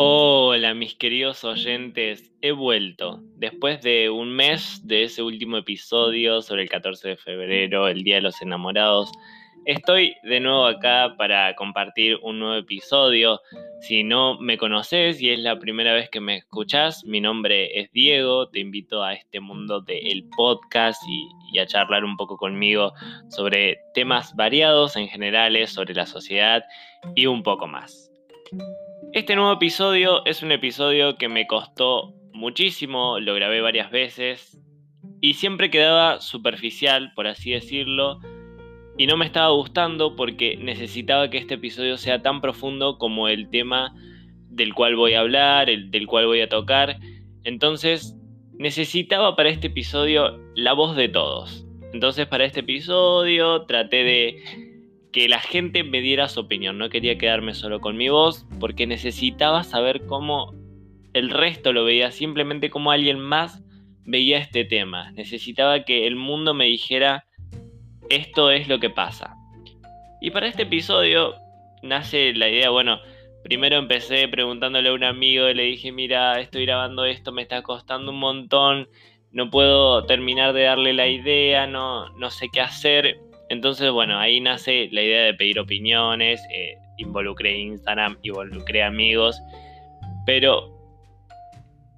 Hola mis queridos oyentes, he vuelto después de un mes de ese último episodio sobre el 14 de febrero, el Día de los Enamorados. Estoy de nuevo acá para compartir un nuevo episodio. Si no me conoces y es la primera vez que me escuchas, mi nombre es Diego, te invito a este mundo del podcast y, y a charlar un poco conmigo sobre temas variados en generales, sobre la sociedad y un poco más. Este nuevo episodio es un episodio que me costó muchísimo, lo grabé varias veces y siempre quedaba superficial, por así decirlo, y no me estaba gustando porque necesitaba que este episodio sea tan profundo como el tema del cual voy a hablar, el del cual voy a tocar. Entonces necesitaba para este episodio la voz de todos. Entonces para este episodio traté de que la gente me diera su opinión. No quería quedarme solo con mi voz porque necesitaba saber cómo el resto lo veía, simplemente como alguien más veía este tema. Necesitaba que el mundo me dijera esto es lo que pasa. Y para este episodio nace la idea, bueno, primero empecé preguntándole a un amigo le dije, mira, estoy grabando esto, me está costando un montón, no puedo terminar de darle la idea, no, no sé qué hacer. Entonces, bueno, ahí nace la idea de pedir opiniones, eh, involucré Instagram, involucré amigos, pero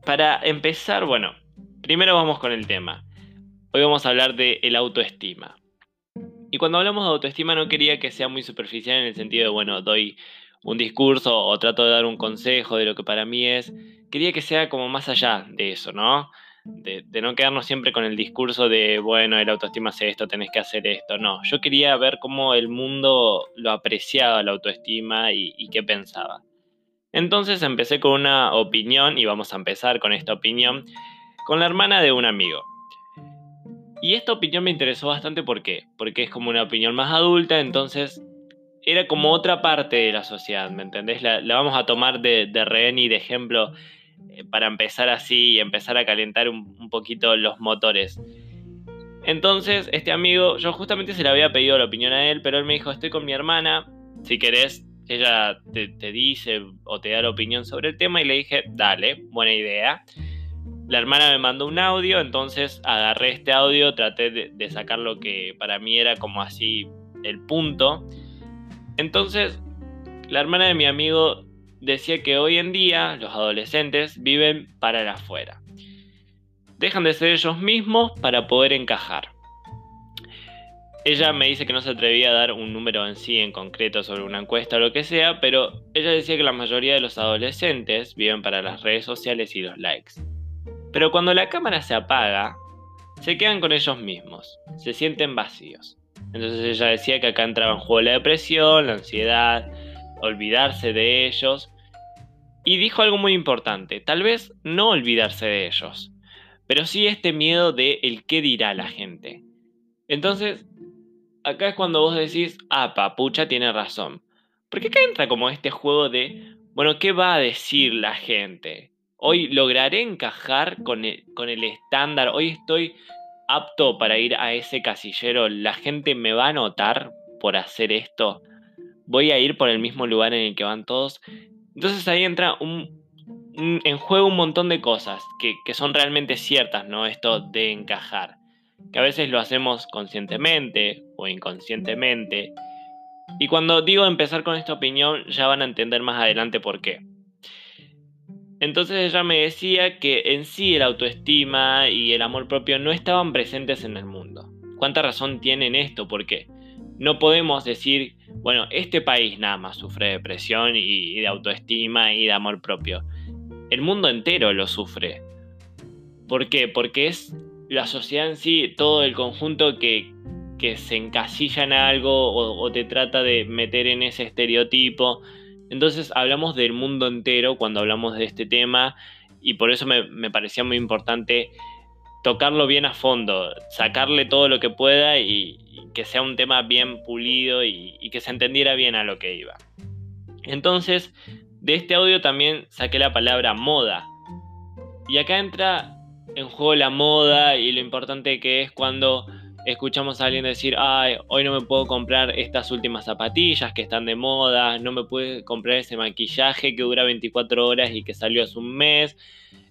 para empezar, bueno, primero vamos con el tema. Hoy vamos a hablar de el autoestima. Y cuando hablamos de autoestima no quería que sea muy superficial en el sentido de, bueno, doy un discurso o trato de dar un consejo de lo que para mí es. Quería que sea como más allá de eso, ¿no? De, no quedarnos siempre con el discurso de, bueno, el autoestima es esto, tenés que hacer esto. No, yo quería ver cómo el mundo lo apreciaba la autoestima y, qué pensaba. Entonces empecé con una opinión, y vamos a empezar con esta opinión, con la hermana de un amigo. Y esta opinión me interesó bastante ¿por qué? porque es como una opinión más adulta, entonces era como otra parte de la sociedad, ¿me entendés? La, vamos a tomar de, de rehén y de ejemplo para empezar así y empezar a calentar un, poquito los motores. Entonces, este amigo, yo justamente se le había pedido la opinión a él, pero él me dijo, estoy con mi hermana, si querés, ella te, dice o te da la opinión sobre el tema y le dije, dale, buena idea. La hermana me mandó un audio, entonces agarré este audio, traté de, de sacar lo que para mí era como así el punto. Entonces, la hermana de mi amigo decía que hoy en día los adolescentes viven para el afuera. Dejan de ser ellos mismos para poder encajar. Ella me dice que no se atrevía a dar un número en sí en concreto sobre una encuesta o lo que sea, pero ella decía que la mayoría de los adolescentes viven para las redes sociales y los likes. Pero cuando la cámara se apaga, se quedan con ellos mismos, se sienten vacíos. Entonces ella decía que acá entraba en juego la depresión, la ansiedad, olvidarse de ellos. Y dijo algo muy importante, tal vez no olvidarse de ellos, pero sí este miedo de el qué dirá la gente. Entonces, acá es cuando vos decís, ah, papucha tiene razón. Porque acá entra como este juego de, bueno, ¿qué va a decir la gente? Hoy lograré encajar con el, con el estándar, hoy estoy apto para ir a ese casillero, la gente me va a notar por hacer esto voy a ir por el mismo lugar en el que van todos. Entonces ahí entra un, en juego un montón de cosas que, que, son realmente ciertas, ¿no? Esto de encajar. Que a veces lo hacemos conscientemente o inconscientemente. Y cuando digo empezar con esta opinión, ya van a entender más adelante por qué. Entonces ella me decía que en sí el autoestima y el amor propio no estaban presentes en el mundo. ¿Cuánta razón tienen esto? Porque no podemos decir bueno, este país nada más sufre de depresión y de autoestima y de amor propio. El mundo entero lo sufre. ¿Por qué? Porque es la sociedad en sí, todo el conjunto que, se encasilla en algo o, te trata de meter en ese estereotipo. Entonces hablamos del mundo entero cuando hablamos de este tema y por eso me, me parecía muy importante tocarlo bien a fondo, sacarle todo lo que pueda y, que sea un tema bien pulido y, y, que se entendiera bien a lo que iba. Entonces, de este audio también saqué la palabra moda. Y acá entra en juego la moda y lo importante que es cuando escuchamos a alguien decir, ay, hoy no me puedo comprar estas últimas zapatillas que están de moda, no me puedo comprar ese maquillaje que dura 24 horas y que salió hace un mes,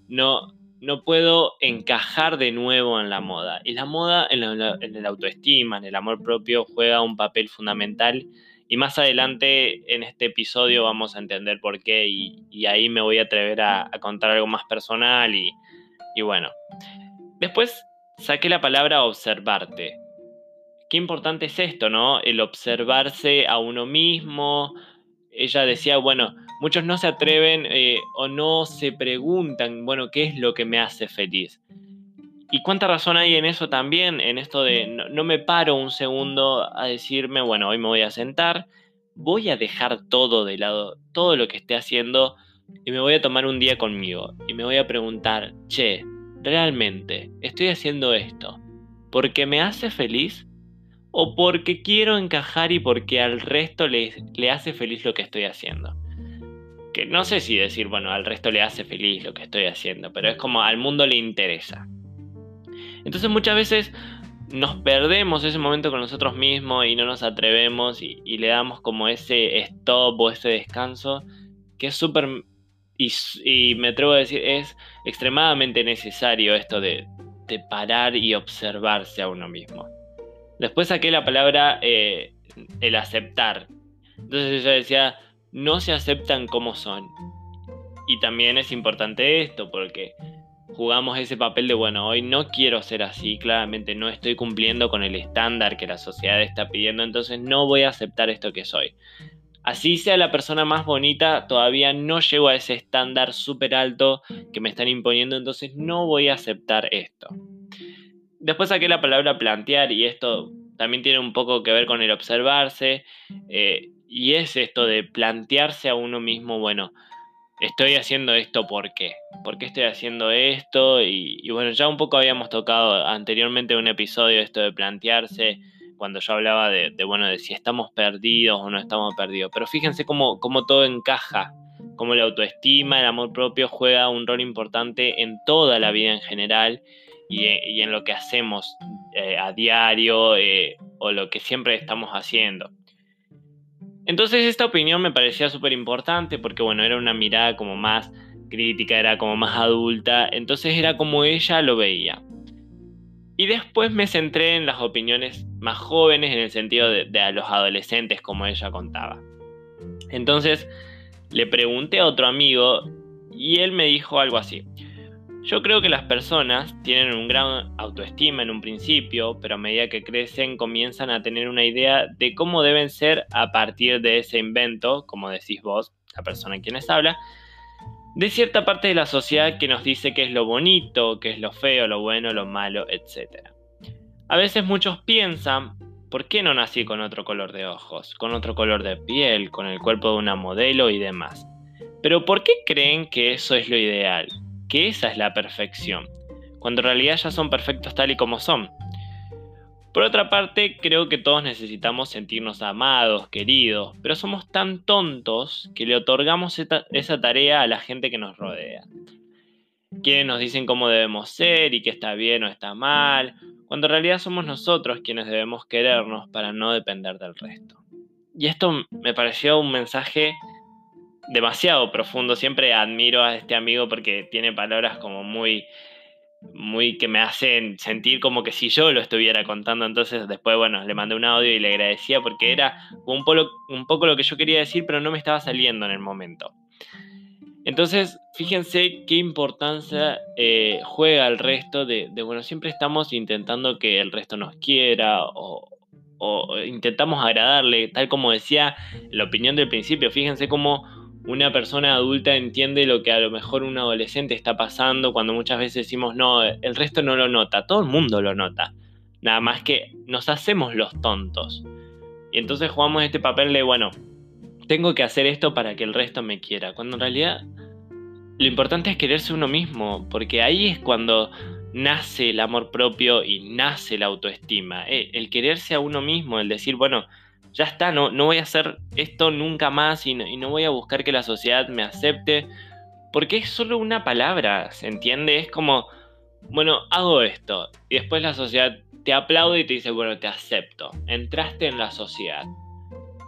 no, no puedo encajar de nuevo en la moda. Y la moda en, el autoestima, en el amor propio, juega un papel fundamental. Y más adelante en este episodio vamos a entender por qué y, ahí me voy a atrever a, contar algo más personal y, y bueno. Después saqué la palabra observarte. Qué importante es esto, ¿no? El observarse a uno mismo. Ella decía, bueno, muchos no se atreven eh, o no se preguntan, bueno, ¿qué es lo que me hace feliz? ¿Y cuánta razón hay en eso también? En esto de no, me paro un segundo a decirme, bueno, hoy me voy a sentar, voy a dejar todo de lado, todo lo que esté haciendo, y me voy a tomar un día conmigo. Y me voy a preguntar, che, realmente, estoy haciendo esto porque me hace feliz o porque quiero encajar y porque al resto le, le hace feliz lo que estoy haciendo no sé si decir, bueno, al resto le hace feliz lo que estoy haciendo, pero es como al mundo le interesa. Entonces muchas veces nos perdemos ese momento con nosotros mismos y no nos atrevemos y, le damos como ese stop o ese descanso que es súper, y, me atrevo a decir, es extremadamente necesario esto de, parar y observarse a uno mismo. Después saqué la palabra eh, el aceptar. Entonces ella decía, no se aceptan como son. Y también es importante esto porque jugamos ese papel de, bueno, hoy no quiero ser así, claramente no estoy cumpliendo con el estándar que la sociedad está pidiendo, entonces no voy a aceptar esto que soy. Así sea la persona más bonita, todavía no llego a ese estándar súper alto que me están imponiendo, entonces no voy a aceptar esto. Después saqué la palabra plantear y esto también tiene un poco que ver con el observarse. Eh, y es esto de plantearse a uno mismo, bueno, estoy haciendo esto por qué, por qué estoy haciendo esto y, bueno, ya un poco habíamos tocado anteriormente un episodio esto de plantearse cuando yo hablaba de, bueno, de si estamos perdidos o no estamos perdidos, pero fíjense cómo, cómo todo encaja, cómo la autoestima, el amor propio juega un rol importante en toda la vida en general y, en lo que hacemos eh, a diario eh, o lo que siempre estamos haciendo. Entonces esta opinión me parecía súper importante porque bueno, era una mirada como más crítica, era como más adulta, entonces era como ella lo veía. Y después me centré en las opiniones más jóvenes en el sentido de, de a los adolescentes como ella contaba. Entonces le pregunté a otro amigo y él me dijo algo así. Yo creo que las personas tienen un gran autoestima en un principio, pero a medida que crecen comienzan a tener una idea de cómo deben ser a partir de ese invento, como decís vos, la persona en quien les habla, de cierta parte de la sociedad que nos dice qué es lo bonito, qué es lo feo, lo bueno, lo malo, etc. A veces muchos piensan, ¿por qué no nací con otro color de ojos, con otro color de piel, con el cuerpo de una modelo y demás? Pero ¿por qué creen que eso es lo ideal? Que esa es la perfección, cuando en realidad ya son perfectos tal y como son. Por otra parte, creo que todos necesitamos sentirnos amados, queridos, pero somos tan tontos que le otorgamos esa tarea a la gente que nos rodea. Quienes nos dicen cómo debemos ser y que está bien o está mal, cuando en realidad somos nosotros quienes debemos querernos para no depender del resto. Y esto me pareció un mensaje demasiado profundo. Siempre admiro a este amigo porque tiene palabras como muy, muy que me hacen sentir como que si yo lo estuviera contando. Entonces después, bueno, le mandé un audio y le agradecía porque era un, un poco lo que yo quería decir, pero no me estaba saliendo en el momento. Entonces, fíjense qué importancia eh, juega el resto de, de, bueno, siempre estamos intentando que el resto nos quiera o, o intentamos agradarle, tal como decía la opinión del principio, fíjense cómo una persona adulta entiende lo que a lo mejor un adolescente está pasando cuando muchas veces decimos, no, el resto no lo nota, todo el mundo lo nota. Nada más que nos hacemos los tontos. Y entonces jugamos este papel de, bueno, tengo que hacer esto para que el resto me quiera. Cuando en realidad lo importante es quererse uno mismo, porque ahí es cuando nace el amor propio y nace la autoestima. Eh, el quererse a uno mismo, el decir, bueno, ya está, no, no voy a hacer esto nunca más y no, voy a buscar que la sociedad me acepte, porque es solo una palabra, ¿se entiende? Es como, bueno, hago esto. Y después la sociedad te aplaude y te dice, bueno, te acepto. Entraste en la sociedad.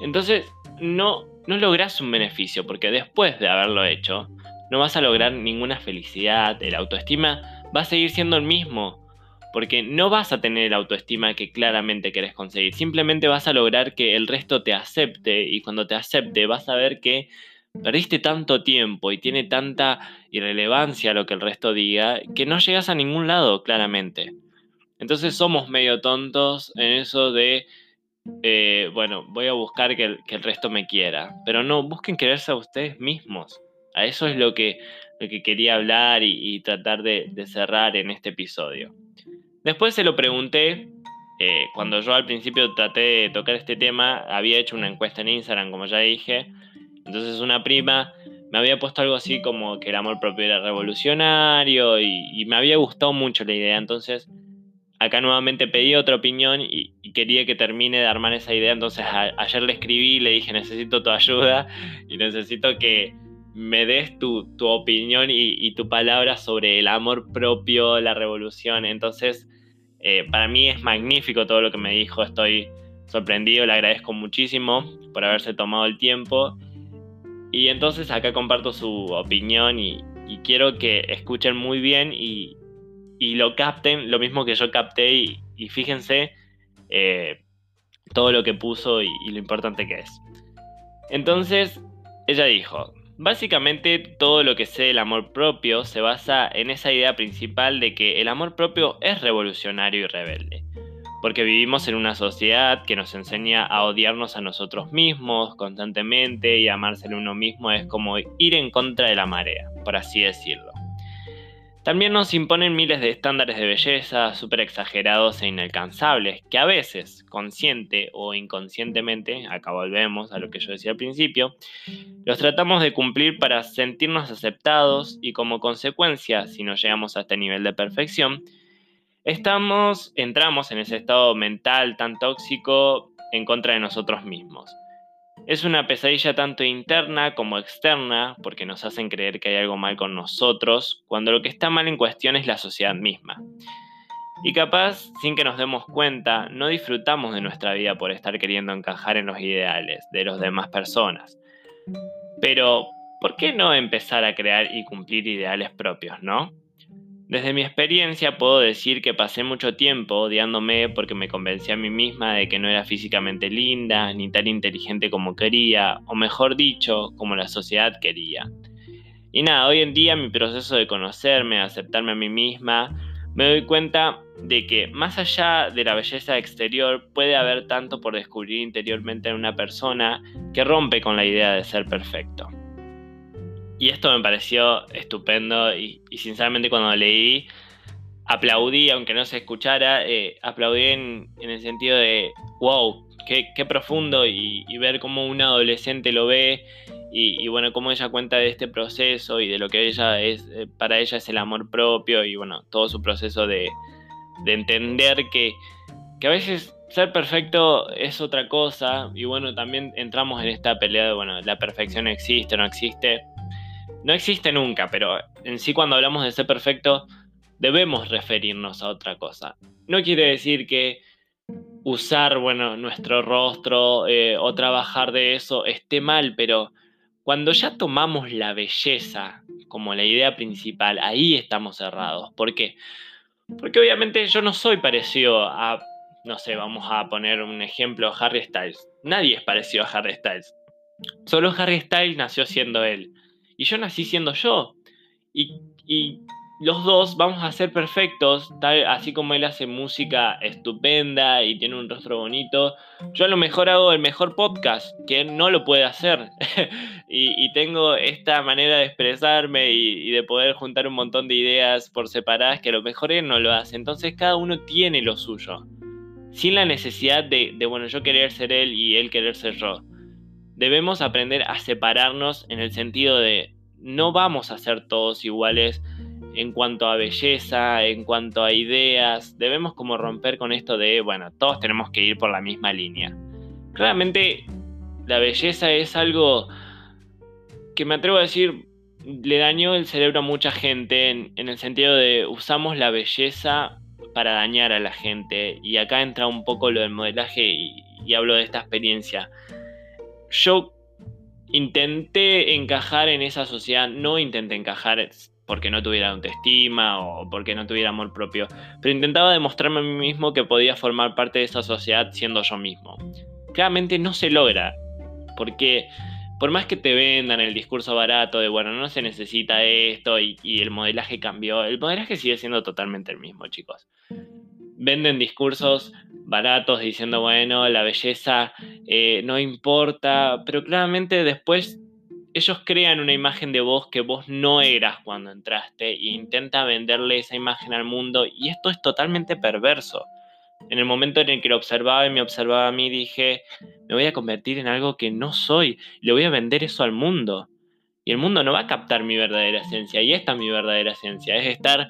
Entonces, no, no logras un beneficio, porque después de haberlo hecho, no vas a lograr ninguna felicidad, el autoestima va a seguir siendo el mismo, porque no vas a tener la autoestima que claramente querés conseguir, simplemente vas a lograr que el resto te acepte y cuando te acepte vas a ver que perdiste tanto tiempo y tiene tanta irrelevancia lo que el resto diga que no llegas a ningún lado claramente. Entonces somos medio tontos en eso de, eh, bueno, voy a buscar que el, resto me quiera, pero no, busquen quererse a ustedes mismos. A eso es lo que, lo que quería hablar y, tratar de cerrar en este episodio. Después se lo pregunté, eh, cuando yo al principio traté de tocar este tema, había hecho una encuesta en Instagram, como ya dije. Entonces una prima me había puesto algo así como que el amor propio era revolucionario y, me había gustado mucho la idea. Entonces acá nuevamente pedí otra opinión y, quería que termine de armar esa idea. Entonces ayer le escribí, le dije necesito tu ayuda y necesito que me des tu, opinión y, tu palabra sobre el amor propio, la revolución. Entonces, eh, para mí es magnífico todo lo que me dijo, estoy sorprendido, le agradezco muchísimo por haberse tomado el tiempo. Y entonces acá comparto su opinión y, quiero que escuchen muy bien y, lo capten, lo mismo que yo capté y, fíjense eh, todo lo que puso y lo importante que es. Entonces, ella dijo, Básicamente todo lo que sé del amor propio se basa en esa idea principal de que el amor propio es revolucionario y rebelde, porque vivimos en una sociedad que nos enseña a odiarnos a nosotros mismos constantemente y amarse a uno mismo es como ir en contra de la marea, por así decirlo. También nos imponen miles de estándares de belleza súper exagerados e inalcanzables, que a veces, consciente o inconscientemente, acá volvemos a lo que yo decía al principio, los tratamos de cumplir para sentirnos aceptados y como consecuencia, si no llegamos a este nivel de perfección, entramos en ese estado mental tan tóxico en contra de nosotros mismos. Es una pesadilla tanto interna como externa, porque nos hacen creer que hay algo mal con nosotros, cuando lo que está mal en cuestión es la sociedad misma. Y capaz, sin que nos demos cuenta, no disfrutamos de nuestra vida por estar queriendo encajar en los ideales de las demás personas. Pero, ¿por qué no empezar a crear y cumplir ideales propios, no? Desde mi experiencia puedo decir que pasé mucho tiempo odiándome porque me convencí a mí misma de que no era físicamente linda, ni tan inteligente como quería, o mejor dicho, como la sociedad quería. Y nada, hoy en día mi proceso de conocerme, aceptarme a mí misma, me doy cuenta de que más allá de la belleza exterior puede haber tanto por descubrir interiormente en una persona que rompe con la idea de ser perfecto. Y esto me pareció estupendo y, sinceramente cuando leí aplaudí, aunque no se escuchara, eh, aplaudí en, el sentido de, wow, qué, profundo y, ver cómo un adolescente lo ve y, bueno, cómo ella cuenta de este proceso y de lo que ella es, eh, para ella es el amor propio y bueno, todo su proceso de, de entender que, que a veces ser perfecto es otra cosa y bueno, también entramos en esta pelea de, bueno, la perfección existe o no existe no existe nunca, pero en sí cuando hablamos de ser perfecto debemos referirnos a otra cosa. No quiere decir que usar, bueno, nuestro rostro eh, o trabajar de eso esté mal, pero cuando ya tomamos la belleza como la idea principal, ahí estamos cerrados. ¿Por qué? Porque obviamente yo no soy parecido a, no sé, vamos a poner un ejemplo, Harry Styles. Nadie es parecido a Harry Styles. Solo Harry Styles nació siendo él. Y yo nací siendo yo. Y, los dos vamos a ser perfectos, tal, así como él hace música estupenda y tiene un rostro bonito. Yo a lo mejor hago el mejor podcast, que él no lo puede hacer. y, tengo esta manera de expresarme y, de poder juntar un montón de ideas por separadas que a lo mejor él no lo hace. Entonces cada uno tiene lo suyo. Sin la necesidad de, de bueno, yo querer ser él y él querer ser yo debemos aprender a separarnos en el sentido de no vamos a ser todos iguales en cuanto a belleza, en cuanto a ideas, debemos como romper con esto de, bueno, todos tenemos que ir por la misma línea. Claramente la belleza es algo que me atrevo a decir le dañó el cerebro a mucha gente en, el sentido de usamos la belleza para dañar a la gente. Y acá entra un poco lo del modelaje y, y hablo de esta experiencia. Yo intenté encajar en esa sociedad, no intenté encajar porque no tuviera autoestima o porque no tuviera amor propio, pero intentaba demostrarme a mí mismo que podía formar parte de esa sociedad siendo yo mismo. Claramente no se logra, porque por más que te vendan el discurso barato de, bueno, no se necesita esto y, el modelaje cambió, el modelaje sigue siendo totalmente el mismo, chicos. Venden discursos baratos diciendo, bueno, la belleza eh, no importa, pero claramente después ellos crean una imagen de vos que vos no eras cuando entraste e intenta venderle esa imagen al mundo y esto es totalmente perverso. En el momento en el que lo observaba y me observaba a mí dije, me voy a convertir en algo que no soy, le voy a vender eso al mundo. Y el mundo no va a captar mi verdadera esencia y esta es mi verdadera esencia, es estar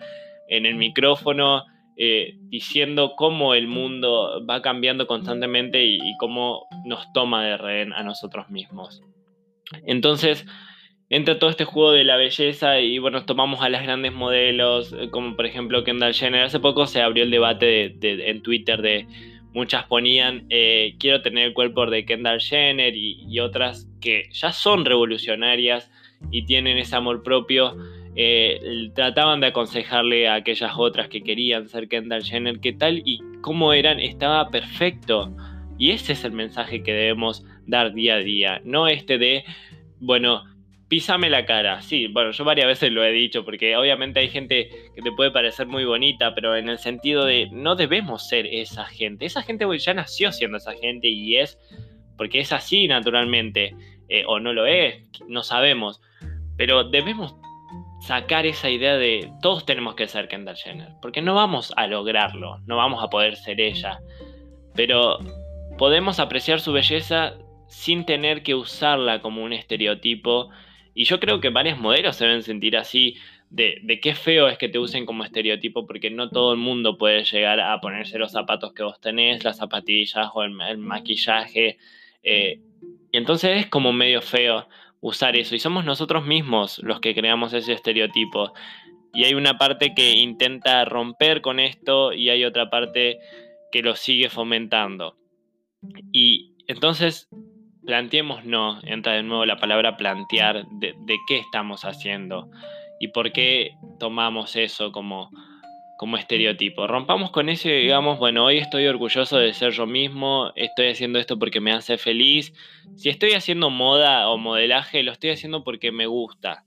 en el micrófono eh, diciendo cómo el mundo va cambiando constantemente y, cómo nos toma de rehén a nosotros mismos. Entonces, entra todo este juego de la belleza y bueno, tomamos a las grandes modelos, eh, como por ejemplo Kendall Jenner. Hace poco se abrió el debate en Twitter de muchas ponían eh, quiero tener el cuerpo de Kendall Jenner y, otras que ya son revolucionarias y tienen ese amor propio. Eh, trataban de aconsejarle a aquellas otras que querían ser Kendall Jenner que tal y como eran estaba perfecto. Y ese es el mensaje que debemos dar día a día, no este de, bueno, písame la cara. Sí, bueno, yo varias veces lo he dicho, porque obviamente hay gente que te puede parecer muy bonita, pero en el sentido de no debemos ser esa gente. Esa gente ya nació siendo esa gente y es porque es así naturalmente, eh, o no lo es, no sabemos. Pero debemos sacar esa idea de todos tenemos que ser Kendall Jenner, porque no vamos a lograrlo, no vamos a poder ser ella. Pero podemos apreciar su belleza sin tener que usarla como un estereotipo. Y yo creo que varios modelos se deben sentir así, de, qué feo es que te usen como estereotipo, porque no todo el mundo puede llegar a ponerse los zapatos que vos tenés, las zapatillas o el, maquillaje. Eh, y entonces es como medio feo usar eso. Y somos nosotros mismos los que creamos ese estereotipo. Y hay una parte que intenta romper con esto y hay otra parte que lo sigue fomentando. Y entonces planteemos no, entra de nuevo la palabra plantear de, qué estamos haciendo y por qué tomamos eso como, como estereotipo. Rompamos con eso y digamos, bueno, hoy estoy orgulloso de ser yo mismo, estoy haciendo esto porque me hace feliz. Si estoy haciendo moda o modelaje, lo estoy haciendo porque me gusta.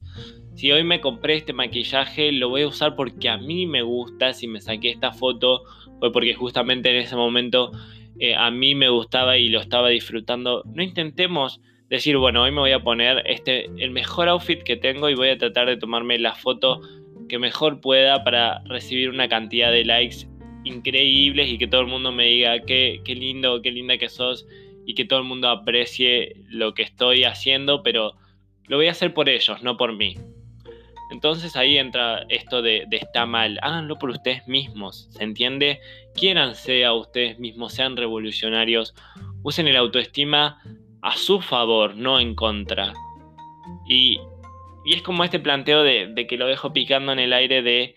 Si hoy me compré este maquillaje, lo voy a usar porque a mí me gusta. Si me saqué esta foto, fue porque justamente en ese momento eh, a mí me gustaba y lo estaba disfrutando, no intentemos decir, bueno, hoy me voy a poner este, el mejor outfit que tengo y voy a tratar de tomarme la foto que mejor pueda para recibir una cantidad de likes increíbles y que todo el mundo me diga qué, qué lindo, qué linda que sos y que todo el mundo aprecie lo que estoy haciendo, pero lo voy a hacer por ellos, no por mí. Entonces ahí entra esto de, está mal. Háganlo por ustedes mismos, ¿se entiende? Quiéranse a ustedes mismos, sean revolucionarios, usen el autoestima a su favor, no en contra. Y, es como este planteo de que lo dejo picando en el aire de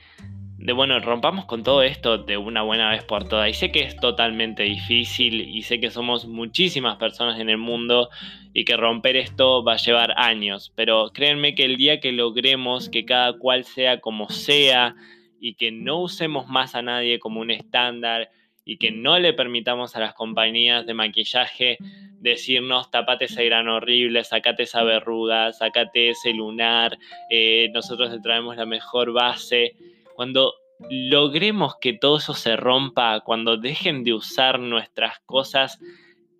de bueno, rompamos con todo esto de una buena vez por todas. Y sé que es totalmente difícil y sé que somos muchísimas personas en el mundo y que romper esto va a llevar años, pero créanme que el día que logremos que cada cual sea como sea y que no usemos más a nadie como un estándar y que no le permitamos a las compañías de maquillaje decirnos tapate ese gran horrible, sacate esa verruga, sacate ese lunar, eh, nosotros te traemos la mejor base cuando logremos que todo eso se rompa, cuando dejen de usar nuestras cosas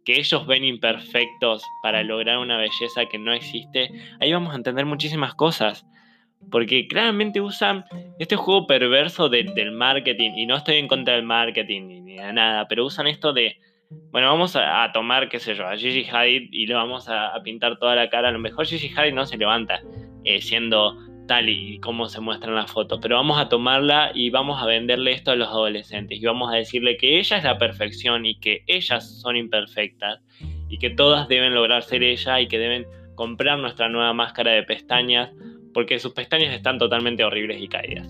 que ellos ven imperfectos para lograr una belleza que no existe, ahí vamos a entender muchísimas cosas. Porque claramente usan este juego perverso del marketing, y no estoy en contra del marketing ni de nada, pero usan esto de, bueno, vamos a, tomar, qué sé yo, a Gigi Hadid y le vamos a, pintar toda la cara. A lo mejor Gigi Hadid no se levanta eh, siendo tal y como se muestra en la foto, pero vamos a tomarla y vamos a venderle esto a los adolescentes y vamos a decirle que ella es la perfección y que ellas son imperfectas y que todas deben lograr ser ella y que deben comprar nuestra nueva máscara de pestañas porque sus pestañas están totalmente horribles y caídas.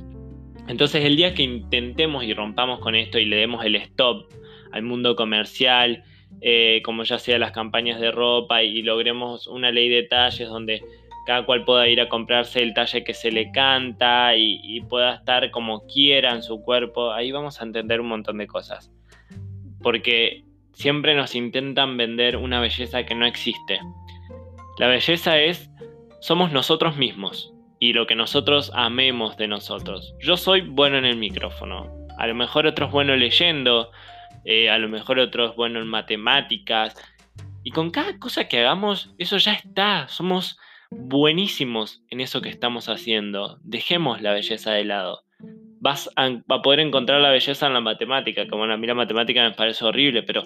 Entonces el día que intentemos y rompamos con esto y le demos el stop al mundo comercial, eh, como ya sea las campañas de ropa y, logremos una ley de talles donde cada cual pueda ir a comprarse el talle que se le canta y, pueda estar como quiera en su cuerpo, ahí vamos a entender un montón de cosas. Porque siempre nos intentan vender una belleza que no existe. La belleza es, somos nosotros mismos y lo que nosotros amemos de nosotros. Yo soy bueno en el micrófono, a lo mejor otro es bueno leyendo, eh, a lo mejor otro es bueno en matemáticas. Y con cada cosa que hagamos, eso ya está, somos buenísimos en eso que estamos haciendo. Dejemos la belleza de lado. Vas a, poder encontrar la belleza en la matemática, como a mí la matemática me parece horrible, pero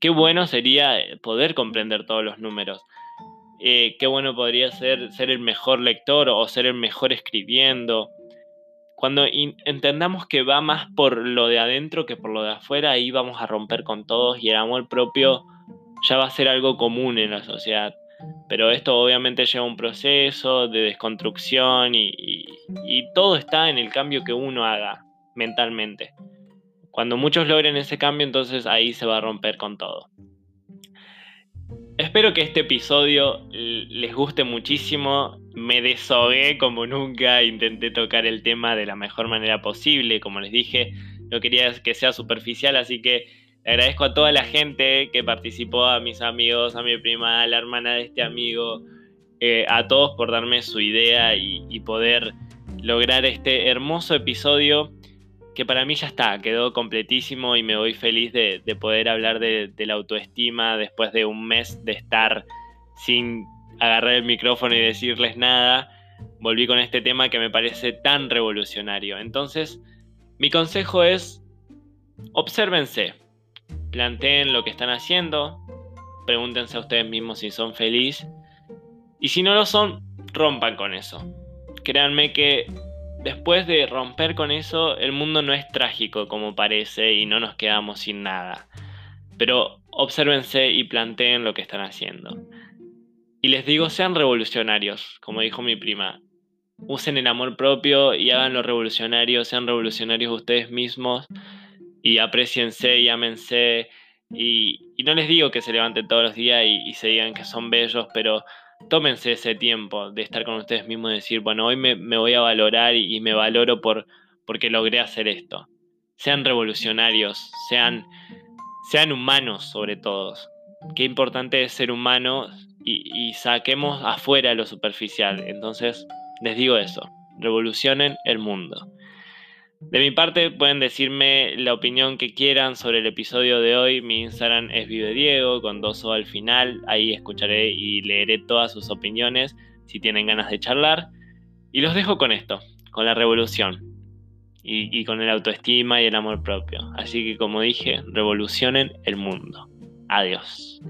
qué bueno sería eh, poder comprender todos los números. Eh, qué bueno podría ser ser el mejor lector o ser el mejor escribiendo. Cuando entendamos que va más por lo de adentro que por lo de afuera, ahí vamos a romper con todos y el amor propio ya va a ser algo común en la sociedad. Pero esto obviamente lleva un proceso de desconstrucción y, todo está en el cambio que uno haga mentalmente. Cuando muchos logren ese cambio, entonces ahí se va a romper con todo. Espero que este episodio les guste muchísimo. Me deshogué como nunca, intenté tocar el tema de la mejor manera posible, como les dije, no quería que sea superficial, así que agradezco a toda la gente que participó, a mis amigos, a mi prima, a la hermana de este amigo, eh, a todos por darme su idea y, poder lograr este hermoso episodio que para mí ya está, quedó completísimo y me voy feliz de, poder hablar de, de, la autoestima después de un mes de estar sin agarrar el micrófono y decirles nada. Volví con este tema que me parece tan revolucionario. Entonces, mi consejo es, obsérvense, planteen lo que están haciendo, pregúntense a ustedes mismos si son felices y si no lo son, rompan con eso. Créanme que después de romper con eso, el mundo no es trágico como parece y no nos quedamos sin nada. Pero obsérvense y planteen lo que están haciendo. Y les digo, sean revolucionarios, como dijo mi prima. Usen el amor propio y hagan lo revolucionario, sean revolucionarios ustedes mismos y apreciense y ámense. Y, no les digo que se levanten todos los días y, se digan que son bellos, pero tómense ese tiempo de estar con ustedes mismos y decir, bueno, hoy me, voy a valorar y, me valoro por, porque logré hacer esto. Sean revolucionarios, sean, sean humanos sobre todo. Qué importante es ser humano y, y saquemos afuera lo superficial. Entonces, les digo eso, revolucionen el mundo. De mi parte, pueden decirme la opinión que quieran sobre el episodio de hoy. Mi Instagram es Vive Diego, con dos O al final. Ahí escucharé y leeré todas sus opiniones si tienen ganas de charlar. Y los dejo con esto, con la revolución. Y, y con el autoestima y el amor propio. Así que como dije, revolucionen el mundo. Adiós.